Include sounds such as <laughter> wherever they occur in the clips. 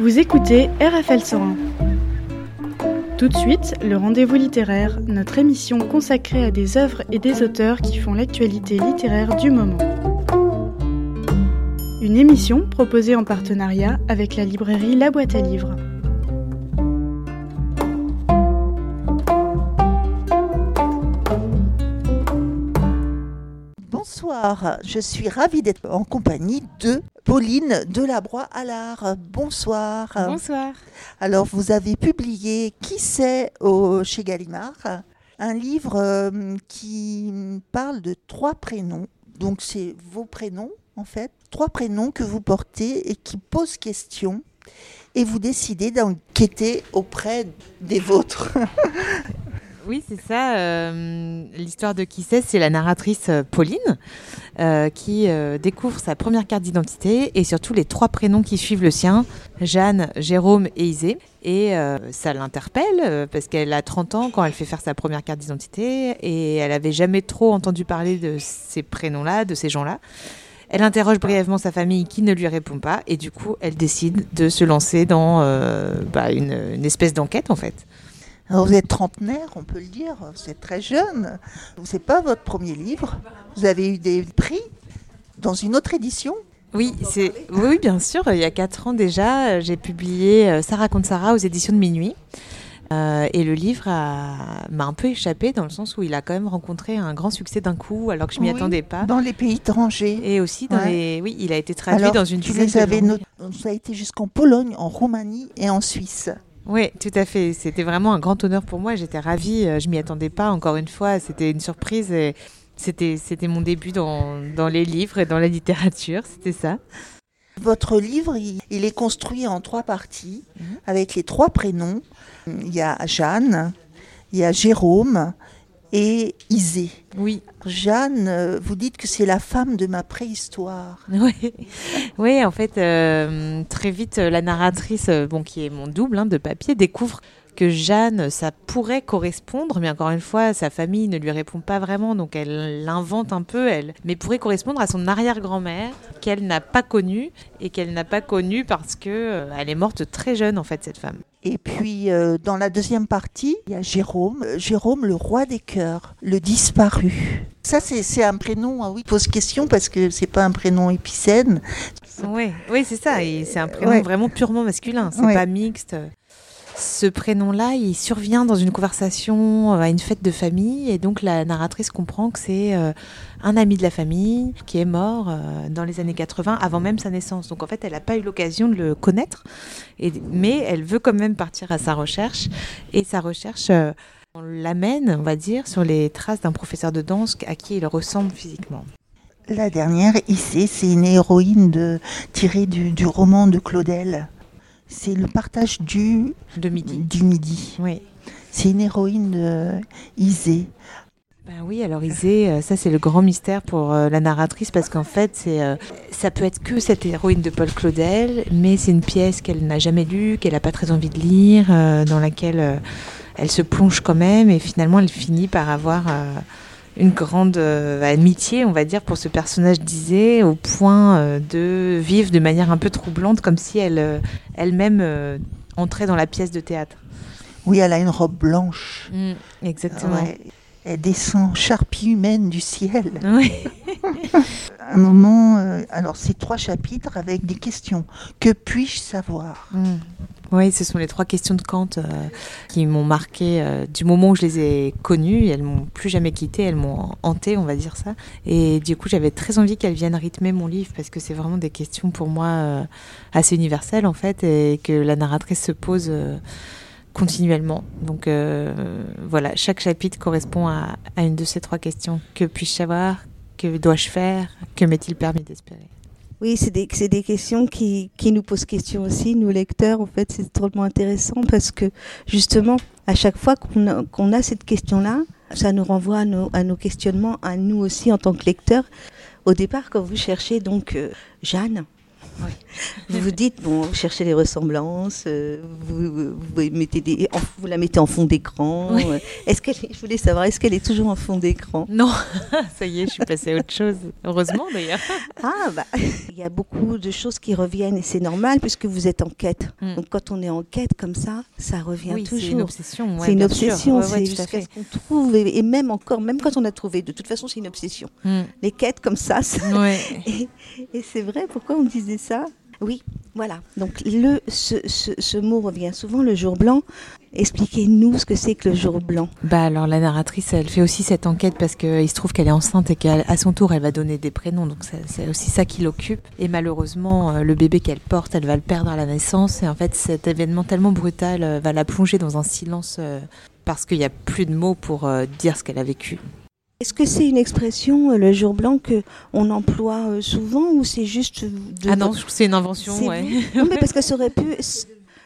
Vous écoutez RFL 101. Tout de suite, le rendez-vous littéraire, notre émission consacrée à des œuvres et des auteurs qui font l'actualité littéraire du moment. Une émission proposée en partenariat avec la librairie La Boîte à Livres. Bonsoir, je suis ravie d'être en compagnie de Pauline Delabroix Allard. Bonsoir. Bonsoir. Alors, vous avez publié Qui c'est au, chez Gallimard un livre euh, qui parle de trois prénoms. Donc, c'est vos prénoms, en fait. Trois prénoms que vous portez et qui posent question. Et vous décidez d'enquêter auprès des vôtres. <laughs> Oui, c'est ça. euh, L'histoire de qui c'est, c'est la narratrice euh, Pauline euh, qui découvre sa première carte d'identité et surtout les trois prénoms qui suivent le sien, Jeanne, Jérôme et Isée. Et ça l'interpelle parce qu'elle a 30 ans quand elle fait faire sa première carte d'identité et elle avait jamais trop entendu parler de ces prénoms-là, de ces gens-là. Elle interroge brièvement sa famille qui ne lui répond pas et du coup elle décide de se lancer dans bah, une espèce d'enquête en fait. Alors, vous êtes trentenaire, on peut le dire, vous êtes très jeune. C'est pas votre premier livre. Vous avez eu des prix dans une autre édition. Oui, c'est oui, bien sûr. Il y a quatre ans déjà, j'ai publié euh, Ça raconte Sarah aux éditions de Minuit. Euh, et le livre a- m'a un peu échappé dans le sens où il a quand même rencontré un grand succès d'un coup, alors que je m'y Oui, attendais pas. Dans les pays étrangers. Et aussi dans Ouais. les, oui, il a été traduit Alors, dans une tu dizaine les avais not- Ça a été jusqu'en Pologne, en Roumanie et en Suisse. Oui, tout à fait. C'était vraiment un grand honneur pour moi. J'étais ravie. euh, Je m'y attendais pas. Encore une fois, c'était une surprise. Et c'était, c'était mon début dans, dans les livres et dans la littérature. C'était ça. Votre livre, il, il est construit en trois parties, Mhm. avec les trois prénoms. Il y a Jeanne, il y a Jérôme et Isée. Oui. Jeanne, euh, vous dites que c'est la femme de ma préhistoire. <laughs> Oui, oui en fait, euh, très vite, la narratrice, euh, bon, qui est mon double hein, de papier, découvre que Jeanne, ça pourrait correspondre, mais encore une fois, sa famille ne lui répond pas vraiment, donc elle l'invente un peu, elle, mais pourrait correspondre à son arrière-grand-mère qu'elle n'a pas connue et qu'elle n'a pas connue parce que euh, elle est morte très jeune en fait cette femme. Et puis, euh, dans la deuxième partie, il y a Jérôme, Euh, Jérôme le roi des cœurs, le disparu. Ça, c'est un prénom, ah oui, pose question parce que c'est pas un prénom épicène. Oui, oui, c'est ça. C'est un prénom Ouais. vraiment purement masculin. C'est Ouais. pas mixte. Ce prénom-là, il survient dans une conversation euh, à une fête de famille, et donc la narratrice comprend que c'est euh, un ami de la famille qui est mort euh, dans les années 80, avant même sa naissance. Donc en fait, elle n'a pas eu l'occasion de le connaître, mais elle veut quand même partir à sa recherche, et sa recherche l'amène, on va dire, sur les traces d'un professeur de danse à qui il ressemble physiquement. La dernière, Issée, c'est une héroïne de, tirée du roman de Claudel. C'est le partage du, De midi. du midi. Oui. C'est une héroïne de Isée. Ben oui, alors Isée, euh, ça c'est le grand mystère pour euh, la narratrice parce qu'en fait, c'est, euh, ça peut être que cette héroïne de Paul Claudel, mais c'est une pièce qu'elle n'a jamais lue, qu'elle n'a pas très envie de lire, euh, dans laquelle euh, elle se plonge quand même et finalement elle finit par avoir euh, une grande euh, amitié, on va dire, pour ce personnage d'Isée au point euh, de vivre de manière un peu troublante comme si elle, euh, elle-même entrait dans la pièce de théâtre. Oui, elle a une robe blanche. exactement. Ouais. Elle descend charpie humaine du ciel. <laughs> Oui. <laughs> Un moment, alors c'est trois chapitres avec des questions. Que puis-je savoir? Mm. Oui, ce sont les trois questions de Kant euh, qui m'ont marqué euh, du moment où je les ai connues. Elles m'ont plus jamais quitté, elles m'ont hanté, on va dire ça. Et du coup, j'avais très envie qu'elles viennent rythmer mon livre parce que c'est vraiment des questions pour moi euh, assez universelles en fait et que la narratrice se pose continuellement. Donc voilà, chaque chapitre correspond à une de ces trois questions. Que puis-je savoir? Que dois-je faire? Que m'est-il permis d'espérer? Oui, c'est des, questions qui, nous posent question aussi, nous lecteurs. En fait, c'est drôlement intéressant parce que justement, à chaque fois qu'on a, cette question-là, ça nous renvoie à nos, à nos questionnements, à nous aussi en tant que lecteurs. Au départ, quand vous cherchez donc euh, Jeanne, Oui. vous vous dites, bon, vous cherchez les ressemblances, euh, vous, vous, vous mettez des, en- vous la mettez en fond d'écran. Oui. euh, Est-ce qu'elle, est- je voulais savoir, est-ce qu'elle est toujours en fond d'écran? Non, <laughs> ça y est, je suis passée à autre chose. Heureusement d'ailleurs. <laughs> Ah, bah, il y a beaucoup de choses qui reviennent et c'est normal puisque vous êtes en quête. Mm. Donc quand on est en quête comme ça, ça revient Oui, c'est une toujours. obsession. ouais, c'est une obsession, Ouais, ouais, c'est jusqu'à ce qu'on trouve et, et même encore, même quand on a trouvé, de toute façon c'est une obsession. Mm. Les quêtes comme ça, ça- <laughs> et, et c'est vrai, pourquoi on disait ça? Oui, voilà. Donc le, ce, ce, ce mot revient souvent, le jour blanc. Expliquez-nous ce que c'est que le jour blanc. Bah alors la narratrice, elle fait aussi cette enquête parce qu'il se trouve qu'elle est enceinte et qu'à son tour, elle va donner des prénoms. Donc c'est- aussi ça qui l'occupe. Et malheureusement, euh, le bébé qu'elle porte, elle va le perdre à la naissance. Et en fait, cet événement tellement brutal euh, va la plonger dans un silence euh, parce qu'il n'y a plus de mots pour dire ce qu'elle a vécu. Est-ce que c'est une expression, euh, le jour blanc, que on emploie euh, souvent ou c'est juste de Ah non, c'est une invention. Ouais. Non, mais parce que ça aurait pu. <laughs>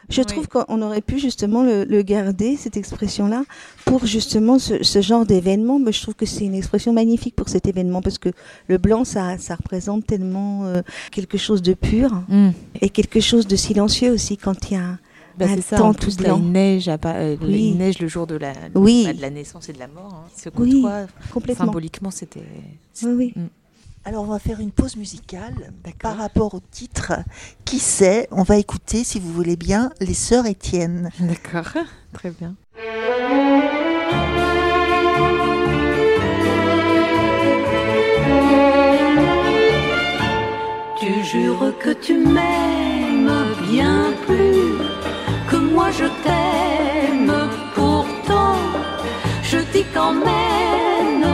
Je Oui. trouve qu'on aurait pu justement le, le garder, cette expression-là, pour justement ce, ce genre d'événement. Mais je trouve que c'est une expression magnifique pour cet événement, parce que le blanc, ça, ça représente tellement euh, quelque chose de pur Mm. et quelque chose de silencieux aussi quand il y a. Bah, Un c'est ça, temps en tout blanc. il neige, à pas- euh, Oui. neige le jour de la, Oui. bah, de la naissance et de la mort. hein. Ils se Oui. Complètement. Symboliquement, c'était. Oui, oui. Alors on va faire une pause musicale par rapport au titre. Qui sait On va écouter, si vous voulez bien, les sœurs Étienne. D'accord, <laughs> très bien. Tu jures que tu m'aimes bien plus moi je t'aime. Pourtant, je dis quand même,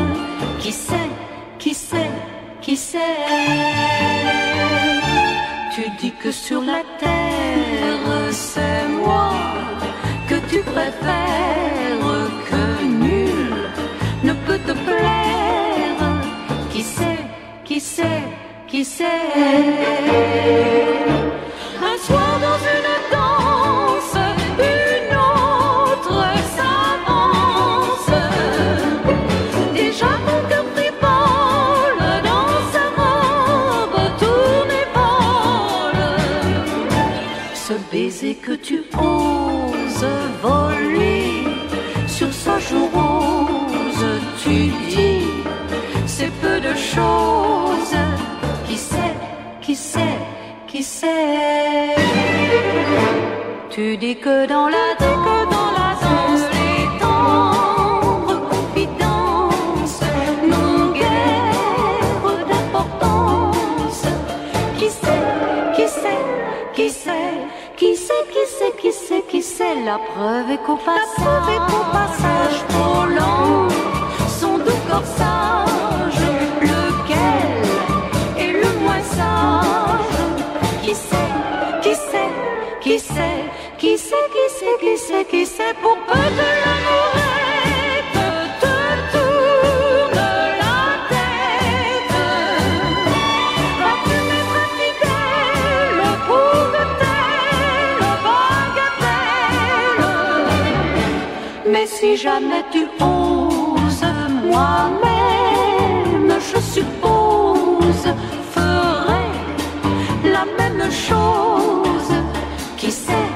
qui sait, qui sait, qui sait. Tu dis que sur la terre, c'est moi que tu préfères, que nul ne peut te plaire. Qui sait, qui sait, qui sait tu dis c'est peu de choses. Qui sait, qui sait, qui sait? Tu dis que dans la danse, dans la danse, les tendres confidences n'ont guère d'importance. Qui sait, qui sait, qui sait, qui sait, qui sait, qui sait, qui sait? La preuve est qu'au passage, passage jamais tu moi-même, je suppose, ferai la même chose. Qui sait,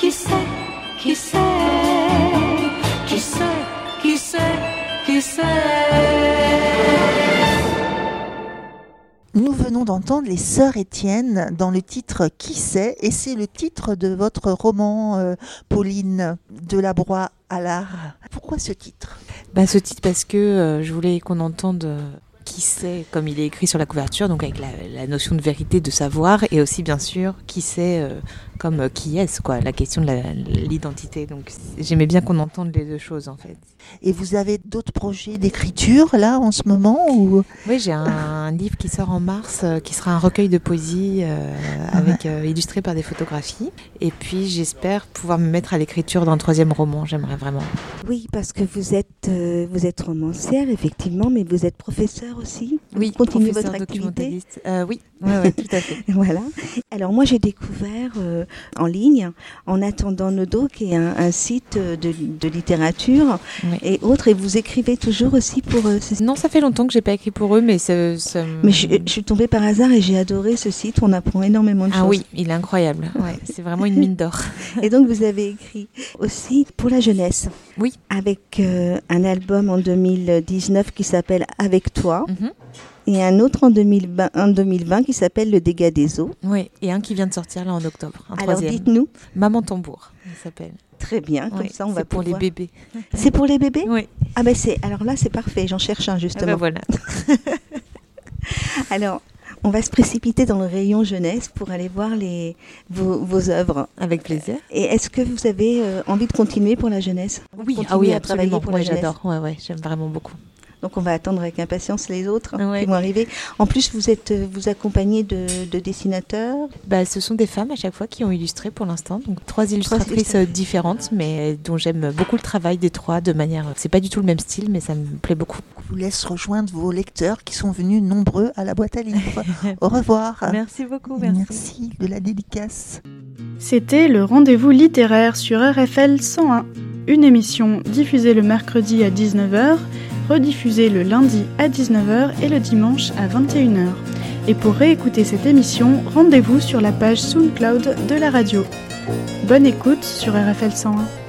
qui sait, qui sait, qui sait, qui sait, qui sait. Nous venons d'entendre les sœurs Étienne dans le titre Qui sait et c'est le titre de votre roman euh, Pauline de la Broye à l'art. Pourquoi ce titre? Bah, ce titre parce que euh, je voulais qu'on entende euh, qui c'est, comme il est écrit sur la couverture, donc avec la, notion de vérité, de savoir, et aussi bien sûr qui c'est, euh, comme euh, qui est-ce, quoi, la question de l'identité. Donc j'aimais bien qu'on entende les deux choses en fait. Et vous avez d'autres projets d'écriture là en ce moment ou? Oui, j'ai un, un livre qui sort en mars, euh, qui sera un recueil de poésie euh, avec euh, illustré par des photographies. Et puis j'espère pouvoir me mettre à l'écriture d'un troisième roman. J'aimerais vraiment. Oui, parce que vous êtes, vous êtes romancière, effectivement, mais vous êtes professeur aussi. Oui, Vous continuez votre activité. oui, ouais, ouais, tout à fait. <laughs> Voilà. Alors moi j'ai découvert en ligne, en attendant Nodo, qui est un, un site euh, de, de littérature Oui. et autres, et vous écrivez toujours aussi pour euh, ce Non, ça fait longtemps que j'ai pas écrit pour eux, mais ça. Mais je, je suis tombée par hasard et j'ai adoré ce site, on apprend énormément de Ah choses. oui, il est incroyable. Ouais, c'est vraiment une mine d'or. <laughs> Et donc vous avez écrit aussi pour la jeunesse. Oui. Avec euh, un album en 2019 qui s'appelle Avec toi. Mhm. Et un autre en 2020, en 2020 qui s'appelle Le dégât des eaux. Oui, et un qui vient de sortir là en octobre. Un Alors dites-nous. Maman Tambour, il s'appelle. Très bien, comme Oui, ça on c'est va pour pouvoir- les bébés. C'est pour les bébés Oui. Ah ben c'est alors là c'est parfait, j'en cherche un Ah justement. bah voilà. <laughs> Alors on va se précipiter dans le rayon jeunesse pour aller voir les vos, vos œuvres. Avec plaisir. Et est-ce que vous avez euh, envie de continuer pour la jeunesse? Oui, ah oui, à travailler absolument. pour Moi, j'adore. Ouais, ouais, j'aime vraiment beaucoup. Donc on va attendre avec impatience les autres Ouais. qui vont arriver. En plus vous êtes euh, vous accompagnez de, de dessinateurs. Bah, ce sont des femmes à chaque fois qui ont illustré pour l'instant. Donc trois illustratrices illustratrices. euh, différentes, mais dont j'aime beaucoup le travail des trois de manière. C'est pas du tout le même style, mais ça me plaît beaucoup. Je vous laisse rejoindre vos lecteurs qui sont venus nombreux à la boîte à livres. <laughs> Au revoir. Merci beaucoup, Merci de la dédicace. C'était le rendez-vous littéraire sur RFL 101, une émission diffusée le mercredi à 19h, rediffusée le lundi à 19h et le dimanche à 21h. Et pour réécouter cette émission, rendez-vous sur la page SoundCloud de la radio. Bonne écoute sur RFL 101.